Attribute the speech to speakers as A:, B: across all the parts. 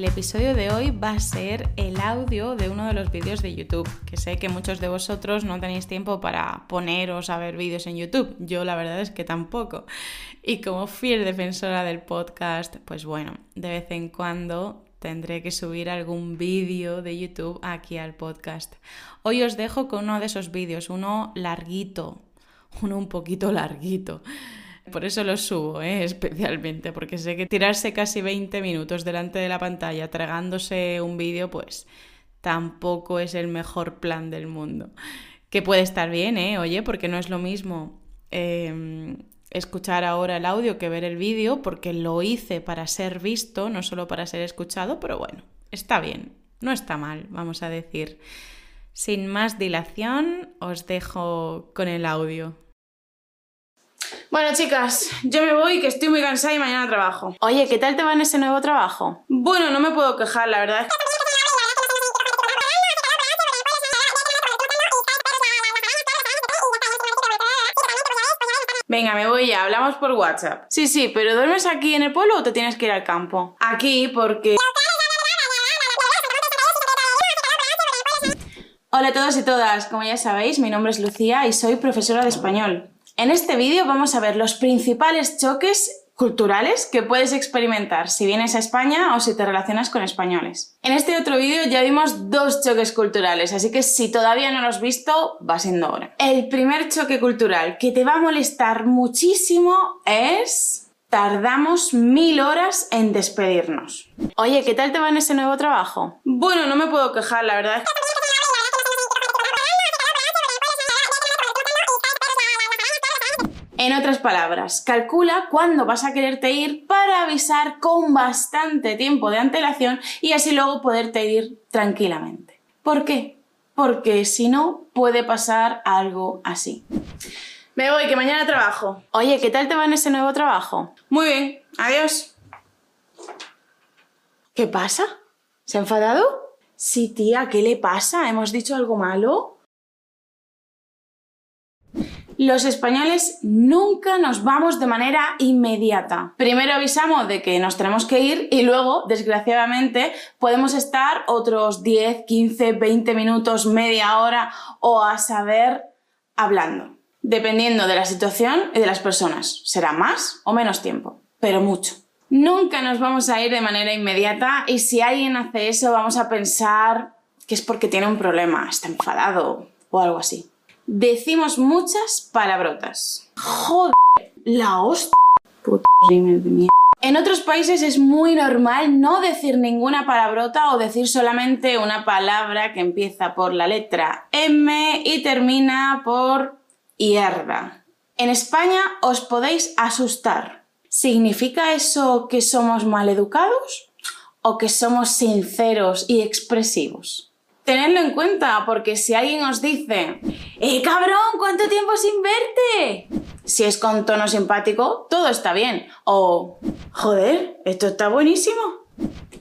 A: el episodio de hoy va a ser el audio de uno de los vídeos de YouTube, que sé que muchos de vosotros no tenéis tiempo para poneros a ver vídeos en YouTube, yo la verdad es que tampoco. Y como fiel defensora del podcast, pues bueno, de vez en cuando tendré que subir algún vídeo de YouTube aquí al podcast. Hoy os dejo con uno de esos vídeos, uno larguito, uno un poquito larguito por eso lo subo, ¿eh? especialmente, porque sé que tirarse casi 20 minutos delante de la pantalla tragándose un vídeo, pues tampoco es el mejor plan del mundo. Que puede estar bien, ¿eh? Oye, porque no es lo mismo em, escuchar ahora el audio que ver el vídeo, porque lo hice para ser visto, no solo para ser escuchado, pero bueno, está bien, no está mal, vamos a decir. Sin más dilación, os dejo con el audio.
B: Bueno, chicas, yo me voy que estoy muy cansada y mañana trabajo.
A: Oye, ¿qué tal te va en ese nuevo trabajo?
B: Bueno, no me puedo quejar, la verdad. Venga, me voy ya, hablamos por WhatsApp. Sí, sí, pero ¿duermes aquí en el pueblo o te tienes que ir al campo? Aquí porque... Hola a todos y todas, como ya sabéis, mi nombre es Lucía y soy profesora de español. En este vídeo vamos a ver los principales choques culturales que puedes experimentar si vienes a España o si te relacionas con españoles. En este otro vídeo ya vimos dos choques culturales, así que si todavía no lo has visto, va siendo hora. El primer choque cultural que te va a molestar muchísimo es... Tardamos mil horas en despedirnos.
A: Oye, ¿qué tal te va en ese nuevo trabajo?
B: Bueno, no me puedo quejar, la verdad. En otras palabras, calcula cuándo vas a quererte ir para avisar con bastante tiempo de antelación y así luego poderte ir tranquilamente. ¿Por qué? Porque si no, puede pasar algo así. Me voy, que mañana trabajo.
A: Oye, ¿qué tal te va en ese nuevo trabajo?
B: Muy bien, adiós.
A: ¿Qué pasa? ¿Se ha enfadado?
B: Sí, tía, ¿qué le pasa? ¿Hemos dicho algo malo? Los españoles nunca nos vamos de manera inmediata. Primero avisamos de que nos tenemos que ir y luego, desgraciadamente, podemos estar otros 10, 15, 20 minutos, media hora o a saber hablando. Dependiendo de la situación y de las personas. Será más o menos tiempo, pero mucho. Nunca nos vamos a ir de manera inmediata y si alguien hace eso vamos a pensar que es porque tiene un problema, está enfadado o algo así decimos muchas palabrotas. Joder, la hostia. Puto de mierda. En otros países es muy normal no decir ninguna palabrota o decir solamente una palabra que empieza por la letra M y termina por hierda. En España os podéis asustar. ¿Significa eso que somos maleducados o que somos sinceros y expresivos? Tenedlo en cuenta, porque si alguien os dice, ¡eh, cabrón! ¿Cuánto tiempo sin verte? Si es con tono simpático, todo está bien. O, joder, esto está buenísimo.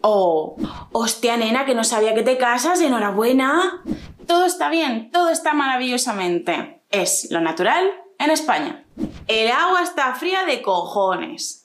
B: O, hostia, nena, que no sabía que te casas, enhorabuena. Todo está bien, todo está maravillosamente. Es lo natural en España. El agua está fría de cojones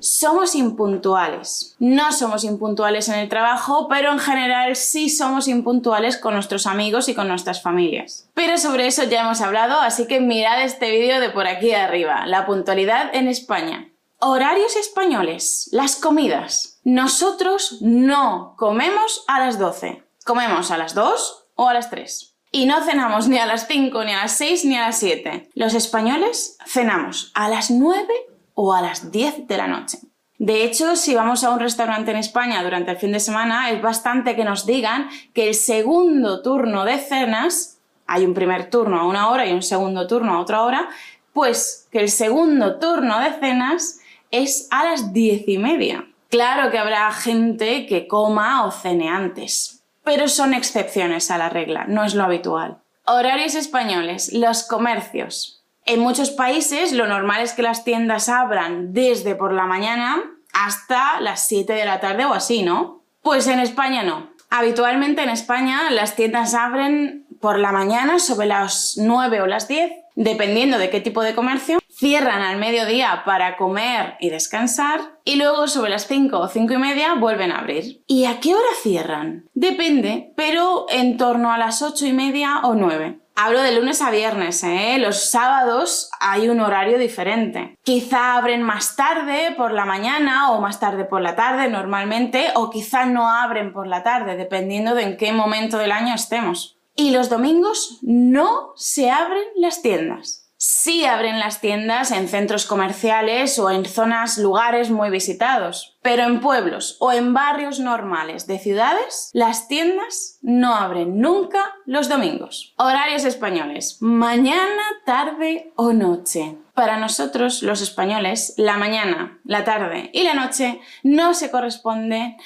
B: somos impuntuales. No somos impuntuales en el trabajo, pero en general sí somos impuntuales con nuestros amigos y con nuestras familias. Pero sobre eso ya hemos hablado, así que mirad este vídeo de por aquí arriba, la puntualidad en España. Horarios españoles, las comidas. Nosotros no comemos a las 12, comemos a las 2 o a las 3. Y no cenamos ni a las 5, ni a las 6, ni a las 7. Los españoles cenamos a las 9 o a las 10 de la noche. De hecho, si vamos a un restaurante en España durante el fin de semana, es bastante que nos digan que el segundo turno de cenas, hay un primer turno a una hora y un segundo turno a otra hora, pues que el segundo turno de cenas es a las diez y media. Claro que habrá gente que coma o cene antes, pero son excepciones a la regla, no es lo habitual. Horarios españoles, los comercios. En muchos países lo normal es que las tiendas abran desde por la mañana hasta las 7 de la tarde o así, ¿no? Pues en España no. Habitualmente en España las tiendas abren por la mañana sobre las 9 o las 10 dependiendo de qué tipo de comercio, cierran al mediodía para comer y descansar y luego sobre las 5 o 5 y media vuelven a abrir. ¿Y a qué hora cierran? Depende, pero en torno a las 8 y media o 9. Hablo de lunes a viernes, ¿eh? Los sábados hay un horario diferente. Quizá abren más tarde por la mañana o más tarde por la tarde normalmente, o quizá no abren por la tarde, dependiendo de en qué momento del año estemos. Y los domingos no se abren las tiendas. Sí abren las tiendas en centros comerciales o en zonas, lugares muy visitados, pero en pueblos o en barrios normales de ciudades, las tiendas no abren nunca los domingos. Horarios españoles, mañana, tarde o noche. Para nosotros, los españoles, la mañana, la tarde y la noche no se corresponden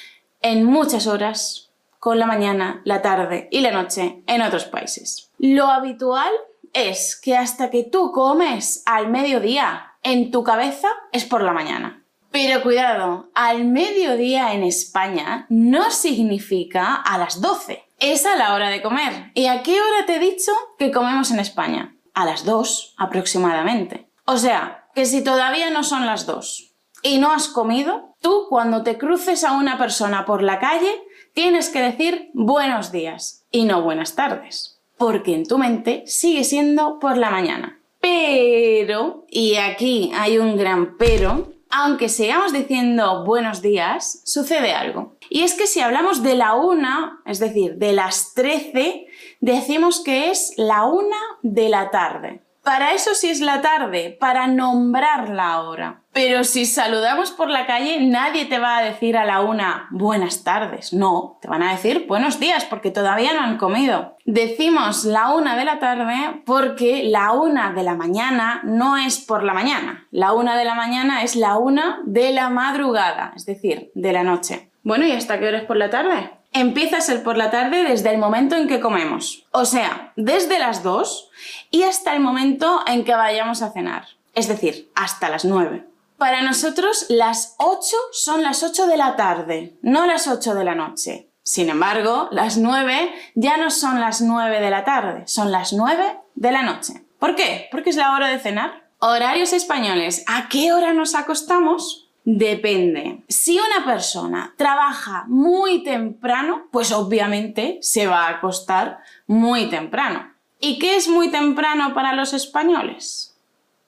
B: en muchas horas con la mañana, la tarde y la noche en otros países. Lo habitual es que hasta que tú comes al mediodía en tu cabeza es por la mañana. Pero cuidado, al mediodía en España no significa a las 12. Es a la hora de comer. ¿Y a qué hora te he dicho que comemos en España? A las 2 aproximadamente. O sea, que si todavía no son las 2 y no has comido, tú cuando te cruces a una persona por la calle tienes que decir buenos días y no buenas tardes porque en tu mente sigue siendo por la mañana. Pero, y aquí hay un gran pero, aunque sigamos diciendo buenos días, sucede algo. Y es que si hablamos de la una, es decir, de las 13, decimos que es la una de la tarde. Para eso sí es la tarde, para nombrar la hora. Pero si saludamos por la calle, nadie te va a decir a la una buenas tardes. No, te van a decir buenos días porque todavía no han comido. Decimos la una de la tarde porque la una de la mañana no es por la mañana. La una de la mañana es la una de la madrugada, es decir, de la noche. Bueno, ¿y hasta qué hora es por la tarde? Empieza a ser por la tarde desde el momento en que comemos. O sea, desde las 2 y hasta el momento en que vayamos a cenar. Es decir, hasta las 9. Para nosotros las 8 son las 8 de la tarde, no las 8 de la noche. Sin embargo, las 9 ya no son las 9 de la tarde, son las 9 de la noche. ¿Por qué? Porque es la hora de cenar. Horarios españoles. ¿A qué hora nos acostamos? Depende. Si una persona trabaja muy temprano, pues obviamente se va a acostar muy temprano. ¿Y qué es muy temprano para los españoles?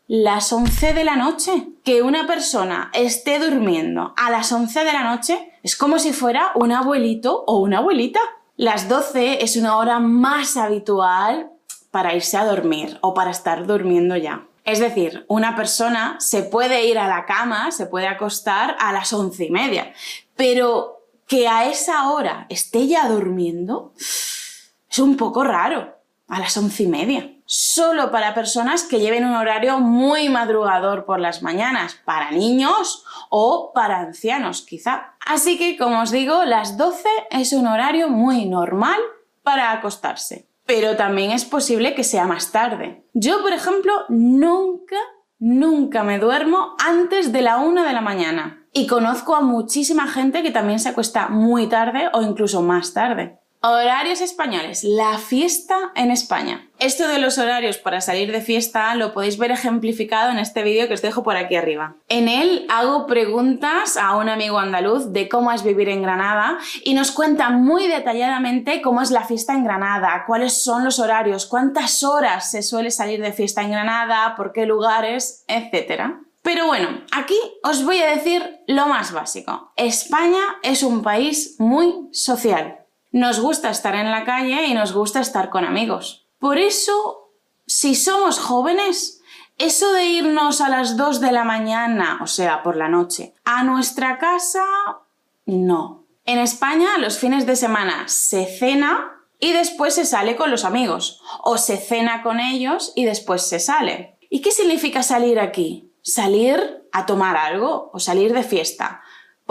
B: Las 11 de la noche. Que una persona esté durmiendo a las 11 de la noche es como si fuera un abuelito o una abuelita. Las 12 es una hora más habitual para irse a dormir o para estar durmiendo ya. Es decir, una persona se puede ir a la cama, se puede acostar a las once y media, pero que a esa hora esté ya durmiendo es un poco raro, a las once y media. Solo para personas que lleven un horario muy madrugador por las mañanas, para niños o para ancianos quizá. Así que, como os digo, las 12 es un horario muy normal para acostarse pero también es posible que sea más tarde. Yo, por ejemplo, nunca, nunca me duermo antes de la una de la mañana. Y conozco a muchísima gente que también se acuesta muy tarde o incluso más tarde. Horarios españoles. La fiesta en España. Esto de los horarios para salir de fiesta lo podéis ver ejemplificado en este vídeo que os dejo por aquí arriba. En él hago preguntas a un amigo andaluz de cómo es vivir en Granada y nos cuenta muy detalladamente cómo es la fiesta en Granada, cuáles son los horarios, cuántas horas se suele salir de fiesta en Granada, por qué lugares, etc. Pero bueno, aquí os voy a decir lo más básico. España es un país muy social nos gusta estar en la calle y nos gusta estar con amigos. Por eso, si somos jóvenes, eso de irnos a las 2 de la mañana, o sea, por la noche, a nuestra casa, no. En España, los fines de semana se cena y después se sale con los amigos, o se cena con ellos y después se sale. ¿Y qué significa salir aquí? Salir a tomar algo o salir de fiesta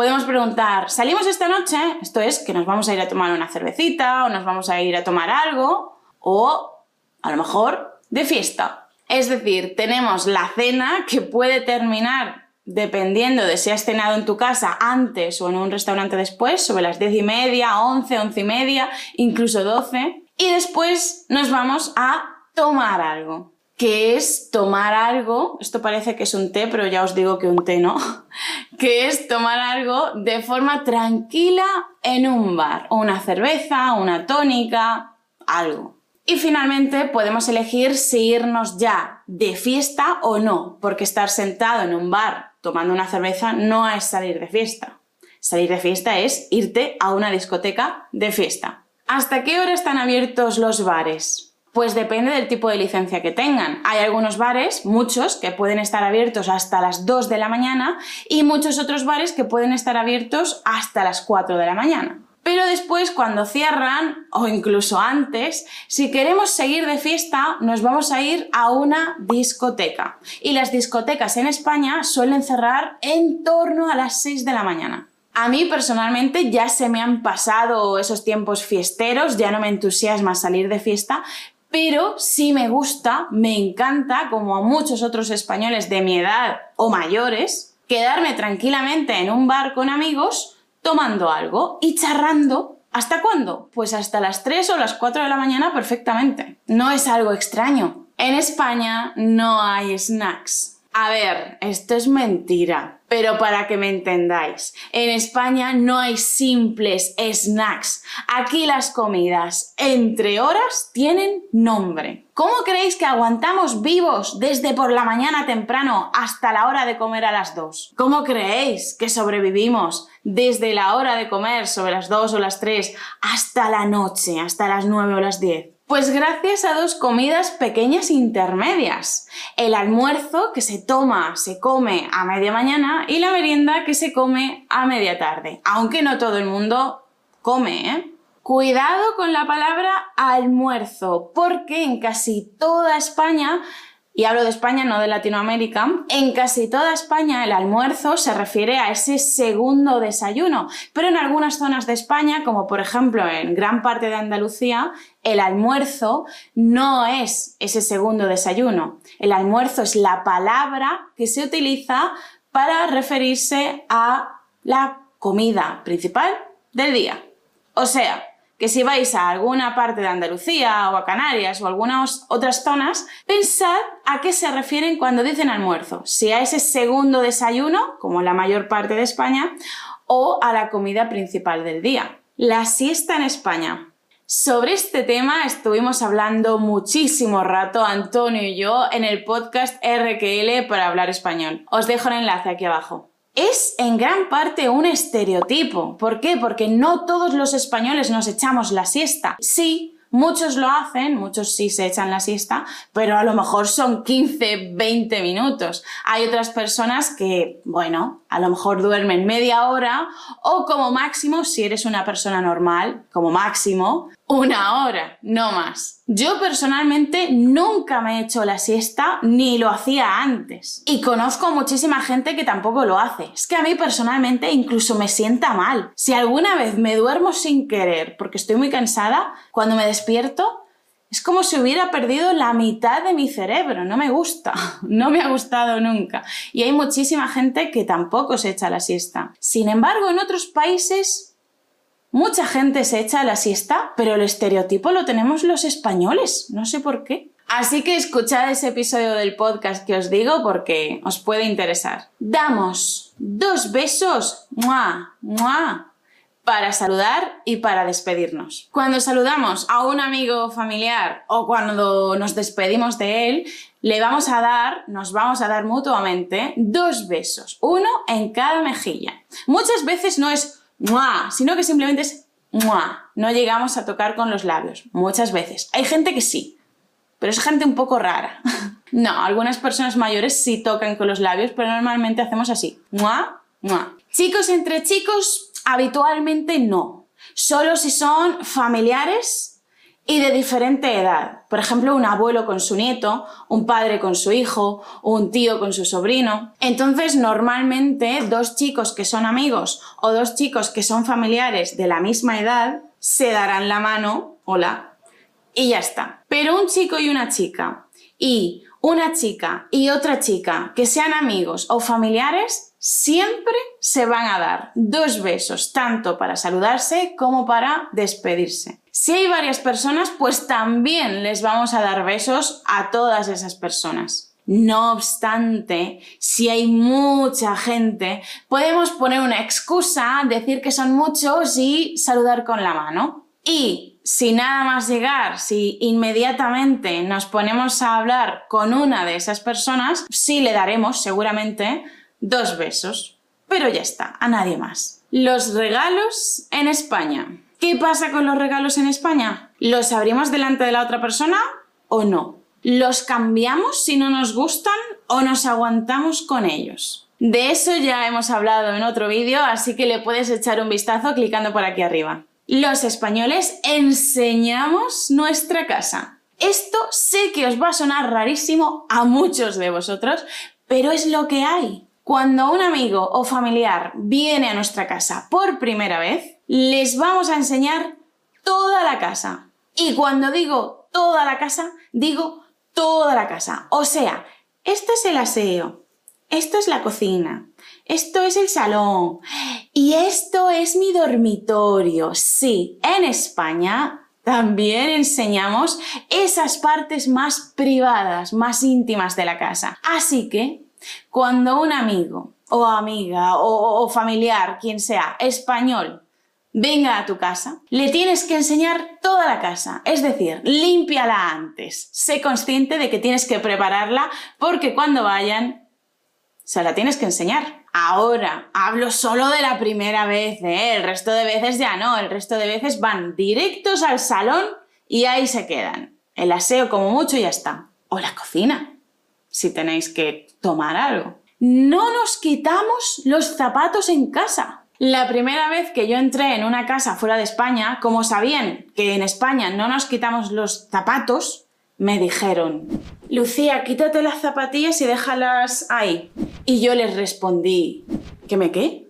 B: podemos preguntar, ¿salimos esta noche? Esto es que nos vamos a ir a tomar una cervecita o nos vamos a ir a tomar algo o a lo mejor de fiesta. Es decir, tenemos la cena que puede terminar dependiendo de si has cenado en tu casa antes o en un restaurante después, sobre las diez y media, once, once y media, incluso doce. Y después nos vamos a tomar algo. Que es tomar algo, esto parece que es un té, pero ya os digo que un té no, que es tomar algo de forma tranquila en un bar, o una cerveza, una tónica, algo. Y finalmente podemos elegir si irnos ya de fiesta o no, porque estar sentado en un bar tomando una cerveza no es salir de fiesta. Salir de fiesta es irte a una discoteca de fiesta. ¿Hasta qué hora están abiertos los bares? Pues depende del tipo de licencia que tengan. Hay algunos bares, muchos, que pueden estar abiertos hasta las 2 de la mañana y muchos otros bares que pueden estar abiertos hasta las 4 de la mañana. Pero después, cuando cierran, o incluso antes, si queremos seguir de fiesta, nos vamos a ir a una discoteca. Y las discotecas en España suelen cerrar en torno a las 6 de la mañana. A mí personalmente ya se me han pasado esos tiempos fiesteros, ya no me entusiasma salir de fiesta, pero sí me gusta, me encanta, como a muchos otros españoles de mi edad o mayores, quedarme tranquilamente en un bar con amigos tomando algo y charrando. ¿Hasta cuándo? Pues hasta las 3 o las 4 de la mañana perfectamente. No es algo extraño. En España no hay snacks. A ver, esto es mentira, pero para que me entendáis, en España no hay simples snacks. Aquí las comidas entre horas tienen nombre. ¿Cómo creéis que aguantamos vivos desde por la mañana temprano hasta la hora de comer a las 2? ¿Cómo creéis que sobrevivimos desde la hora de comer sobre las 2 o las 3 hasta la noche, hasta las 9 o las 10? Pues gracias a dos comidas pequeñas intermedias. El almuerzo que se toma, se come a media mañana y la merienda que se come a media tarde. Aunque no todo el mundo come, ¿eh? Cuidado con la palabra almuerzo, porque en casi toda España y hablo de España, no de Latinoamérica, en casi toda España el almuerzo se refiere a ese segundo desayuno, pero en algunas zonas de España, como por ejemplo en gran parte de Andalucía, el almuerzo no es ese segundo desayuno. El almuerzo es la palabra que se utiliza para referirse a la comida principal del día. O sea, que si vais a alguna parte de Andalucía o a Canarias o algunas otras zonas, pensad a qué se refieren cuando dicen almuerzo, si a ese segundo desayuno, como la mayor parte de España, o a la comida principal del día. La siesta en España. Sobre este tema estuvimos hablando muchísimo rato Antonio y yo en el podcast RQL para hablar español. Os dejo el enlace aquí abajo es en gran parte un estereotipo. ¿Por qué? Porque no todos los españoles nos echamos la siesta. Sí, muchos lo hacen, muchos sí se echan la siesta, pero a lo mejor son 15, 20 minutos. Hay otras personas que, bueno, a lo mejor duermen media hora o como máximo, si eres una persona normal, como máximo, una hora, no más. Yo personalmente nunca me he hecho la siesta ni lo hacía antes. Y conozco muchísima gente que tampoco lo hace. Es que a mí personalmente incluso me sienta mal. Si alguna vez me duermo sin querer porque estoy muy cansada, cuando me despierto es como si hubiera perdido la mitad de mi cerebro, no me gusta, no me ha gustado nunca. Y hay muchísima gente que tampoco se echa la siesta. Sin embargo, en otros países Mucha gente se echa la siesta, pero el estereotipo lo tenemos los españoles, no sé por qué. Así que escuchad ese episodio del podcast que os digo porque os puede interesar. Damos dos besos, ¡mua! ¡mua! para saludar y para despedirnos. Cuando saludamos a un amigo familiar o cuando nos despedimos de él, le vamos a dar, nos vamos a dar mutuamente dos besos, uno en cada mejilla. Muchas veces no es sino que simplemente es No llegamos a tocar con los labios, muchas veces. Hay gente que sí, pero es gente un poco rara. no, algunas personas mayores sí tocan con los labios, pero normalmente hacemos así. Chicos entre chicos, habitualmente no. Solo si son familiares y de diferente edad. Por ejemplo, un abuelo con su nieto, un padre con su hijo, un tío con su sobrino. Entonces, normalmente, dos chicos que son amigos o dos chicos que son familiares de la misma edad se darán la mano, hola, y ya está. Pero un chico y una chica y una chica y otra chica que sean amigos o familiares siempre se van a dar dos besos, tanto para saludarse como para despedirse. Si hay varias personas, pues también les vamos a dar besos a todas esas personas. No obstante, si hay mucha gente, podemos poner una excusa, decir que son muchos y saludar con la mano. Y si nada más llegar, si inmediatamente nos ponemos a hablar con una de esas personas, sí le daremos seguramente dos besos. Pero ya está, a nadie más. Los regalos en España. ¿Qué pasa con los regalos en España? ¿Los abrimos delante de la otra persona o no? ¿Los cambiamos si no nos gustan o nos aguantamos con ellos? De eso ya hemos hablado en otro vídeo, así que le puedes echar un vistazo clicando por aquí arriba. Los españoles enseñamos nuestra casa. Esto sé que os va a sonar rarísimo a muchos de vosotros, pero es lo que hay. Cuando un amigo o familiar viene a nuestra casa por primera vez, les vamos a enseñar toda la casa. Y cuando digo toda la casa, digo toda la casa. O sea, esto es el aseo, esto es la cocina, esto es el salón y esto es mi dormitorio. Sí, en España también enseñamos esas partes más privadas, más íntimas de la casa. Así que, cuando un amigo o amiga o, familiar, quien sea, español, venga a tu casa, le tienes que enseñar toda la casa, es decir, límpiala antes. Sé consciente de que tienes que prepararla porque cuando vayan, se la tienes que enseñar. Ahora, hablo solo de la primera vez, ¿eh? el resto de veces ya no, el resto de veces van directos al salón y ahí se quedan. El aseo como mucho ya está. O la cocina, si tenéis que tomar algo. No nos quitamos los zapatos en casa. La primera vez que yo entré en una casa fuera de España, como sabían que en España no nos quitamos los zapatos, me dijeron, Lucía, quítate las zapatillas y déjalas ahí. Y yo les respondí, ¿qué me qué?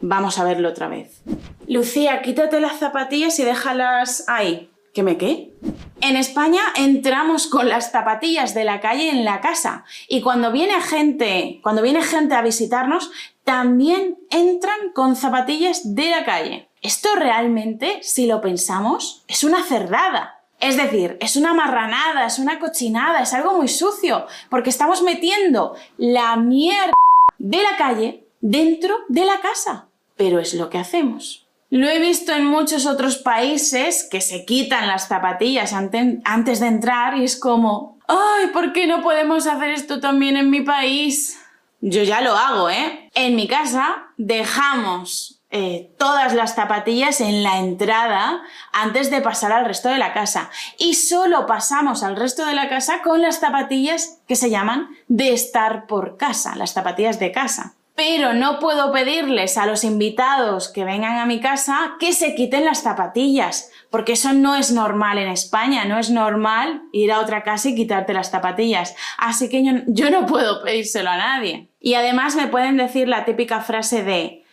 B: Vamos a verlo otra vez. Lucía, quítate las zapatillas y déjalas ahí. ¿Qué me qué? En España entramos con las zapatillas de la calle en la casa y cuando viene gente, cuando viene gente a visitarnos, también entran con zapatillas de la calle. Esto realmente, si lo pensamos, es una cerdada. Es decir, es una marranada, es una cochinada, es algo muy sucio, porque estamos metiendo la mierda de la calle dentro de la casa. Pero es lo que hacemos. Lo he visto en muchos otros países que se quitan las zapatillas antes de entrar y es como, ay, ¿por qué no podemos hacer esto también en mi país? Yo ya lo hago, ¿eh? En mi casa dejamos eh, todas las zapatillas en la entrada antes de pasar al resto de la casa. Y solo pasamos al resto de la casa con las zapatillas que se llaman de estar por casa, las zapatillas de casa pero no puedo pedirles a los invitados que vengan a mi casa que se quiten las zapatillas, porque eso no es normal en España, no es normal ir a otra casa y quitarte las zapatillas. Así que yo, no puedo pedírselo a nadie. Y además me pueden decir la típica frase de,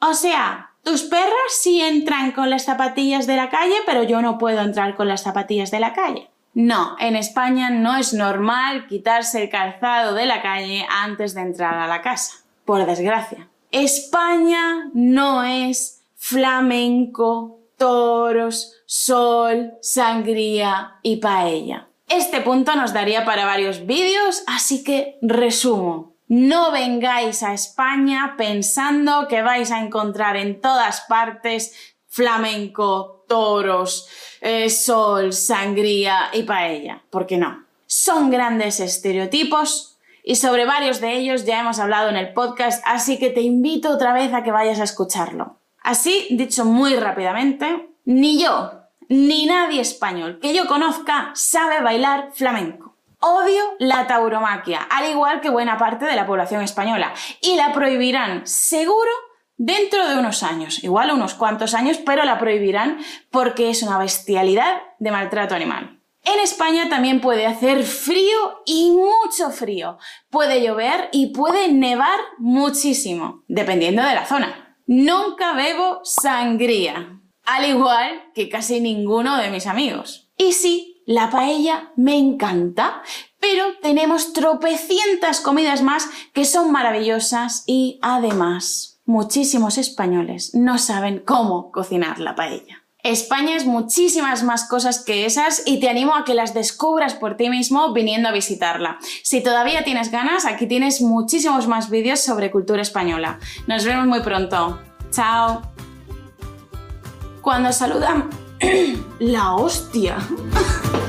B: o sea, tus perras sí entran con las zapatillas de la calle, pero yo no puedo entrar con las zapatillas de la calle. No, en España no es normal quitarse el calzado de la calle antes de entrar a la casa por desgracia. España no es flamenco, toros, sol, sangría y paella. Este punto nos daría para varios vídeos, así que resumo. No vengáis a España pensando que vais a encontrar en todas partes flamenco, toros, eh, sol, sangría y paella, porque no. Son grandes estereotipos y sobre varios de ellos ya hemos hablado en el podcast, así que te invito otra vez a que vayas a escucharlo. Así, dicho muy rápidamente, ni yo, ni nadie español que yo conozca sabe bailar flamenco. Odio la tauromaquia, al igual que buena parte de la población española, y la prohibirán seguro dentro de unos años, igual unos cuantos años, pero la prohibirán porque es una bestialidad de maltrato animal. En España también puede hacer frío y mucho frío. Puede llover y puede nevar muchísimo, dependiendo de la zona. Nunca bebo sangría, al igual que casi ninguno de mis amigos. Y sí, la paella me encanta, pero tenemos tropecientas comidas más que son maravillosas y además muchísimos españoles no saben cómo cocinar la paella. España es muchísimas más cosas que esas y te animo a que las descubras por ti mismo viniendo a visitarla. Si todavía tienes ganas, aquí tienes muchísimos más vídeos sobre cultura española. Nos vemos muy pronto. Chao. Cuando saludan... La hostia.